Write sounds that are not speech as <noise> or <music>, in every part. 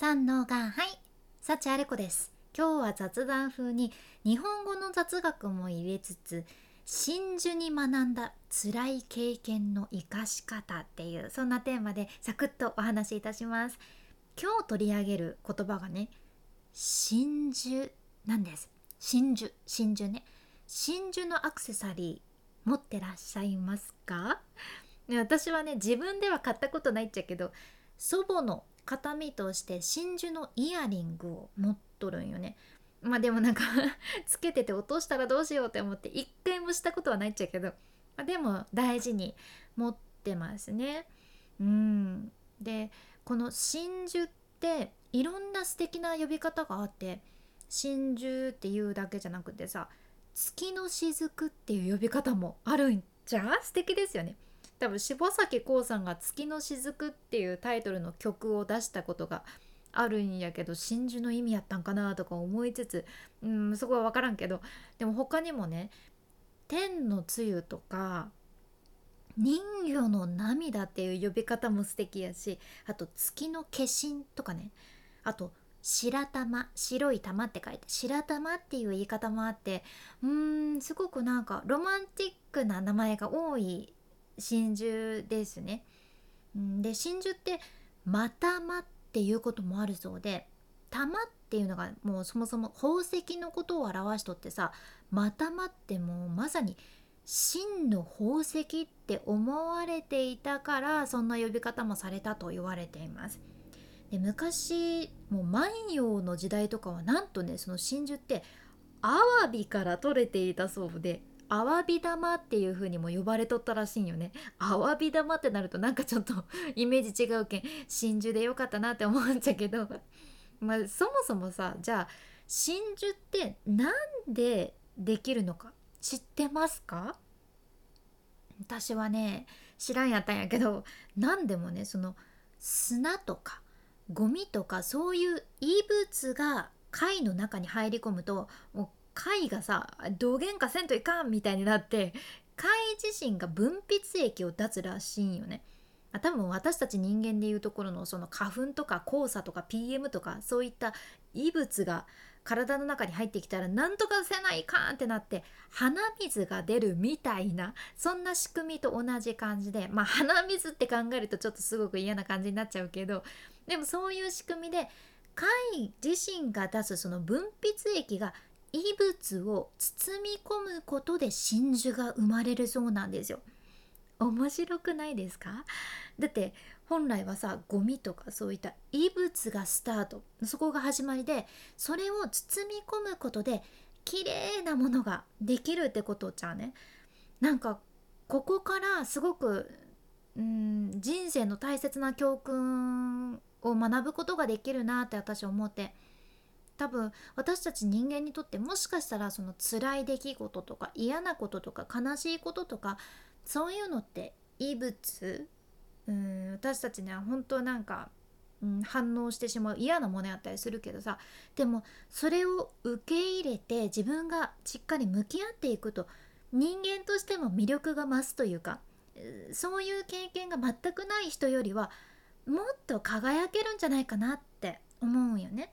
三のがはい。幸あれ子です。今日は雑談風に日本語の雑学も入れつつ真珠に学んだ辛い経験の生かし方っていうそんなテーマでサクッとお話しいたします。今日取り上げる言葉がね真珠なんです。真珠。真珠ね。真珠のアクセサリー持ってらっしゃいますか？私はね自分では買ったことないっちゃけど祖母の形見として真珠のイヤリングを持っとるんよね。まあでもなんか <laughs> つけてて落としたらどうしようって思って一回もしたことはないっちゃけど、まあ、でも大事に持ってますね。うん。でこの真珠っていろんな素敵な呼び方があって真珠っていうだけじゃなくてさ月の雫っていう呼び方もあるんじゃ？素敵ですよね。多分柴咲コウさんが「月の雫」っていうタイトルの曲を出したことがあるんやけど真珠の意味やったんかなとか思いつつうんそこは分からんけどでも他にもね「天の露」とか「人魚の涙」っていう呼び方も素敵やしあと「月の化身」とかねあと「白玉白い玉って書いて白玉っていう言い方もあってうーんすごくなんかロマンティックな名前が多い真珠ですね。で真珠って「またま」っていうこともあるそうで「玉」っていうのがもうそもそも宝石のことを表しとってさ「またま」ってもうまさに真の宝石って思われていたからそんな呼び方もされたと言われています。で昔もう万葉の時代とかはなんとねその真珠ってアワビから取れていたそうでアワビ玉っていう風にも呼ばれとったらしいんよね。アワビ玉ってなるとなんかちょっと <laughs> イメージ違うけん真珠でよかったなって思うんじゃけど。まあそもそもさじゃあ真珠ってなんでできるのか？知ってますか？私はね知らんやったんやけど何でもねその砂とかゴミとかそういう異物が貝の中に入り込むともう貝がさどげんかせんといかんみたいになって貝自身が分泌液を出すらしいんよね。多分私たち人間でいうところのその花粉とか黄砂とか PM とかそういった異物が体の中に入ってきたらなんとかせないかんってなって鼻水が出るみたいなそんな仕組みと同じ感じでまあ鼻水って考えるとちょっとすごく嫌な感じになっちゃうけどでもそういう仕組みで貝自身が出すその分泌液が異物を包み込むことで真珠が生まれるそうなんですよ。面白くないですか？だって本来はさゴミとかそういった異物がスタート。そこが始まりでそれを包み込むことで綺麗なものができるってことじゃね？なんかここからすごくうん人生の大切な教訓を学ぶことができるなって私思って。多分私たち人間にとってもしかしたらその辛い出来事とか嫌なこととか悲しいこととかそういうのって異物？うん私たちには本当なんか、うん、反応してしまう嫌なものやったりするけどさでもそれを受け入れて自分がしっかり向き合っていくと人間としても魅力が増すというかそういう経験が全くない人よりはもっと輝けるんじゃないかなって思うよね。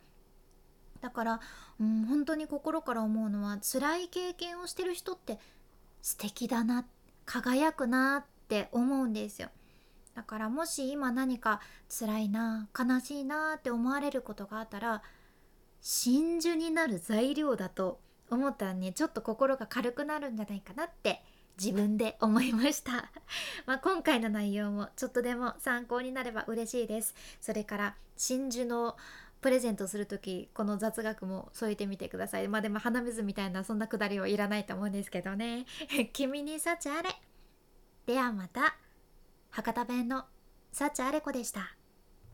だから、うん、本当に心から思うのは辛い経験をしてる人って素敵だな輝くなって思うんですよ。だからもし今何か辛いな悲しいなって思われることがあったら真珠になる材料だと思ったらねちょっと心が軽くなるんじゃないかなって自分で思いました <laughs> まあ今回の内容もちょっとでも参考になれば嬉しいですそれから真珠のプレゼントする時この雑学も添えてみてください。まあでも鼻水みたいなそんなくだりはいらないと思うんですけどね。<laughs> 君に幸あれ。ではまた。博多弁の幸あれ子でした。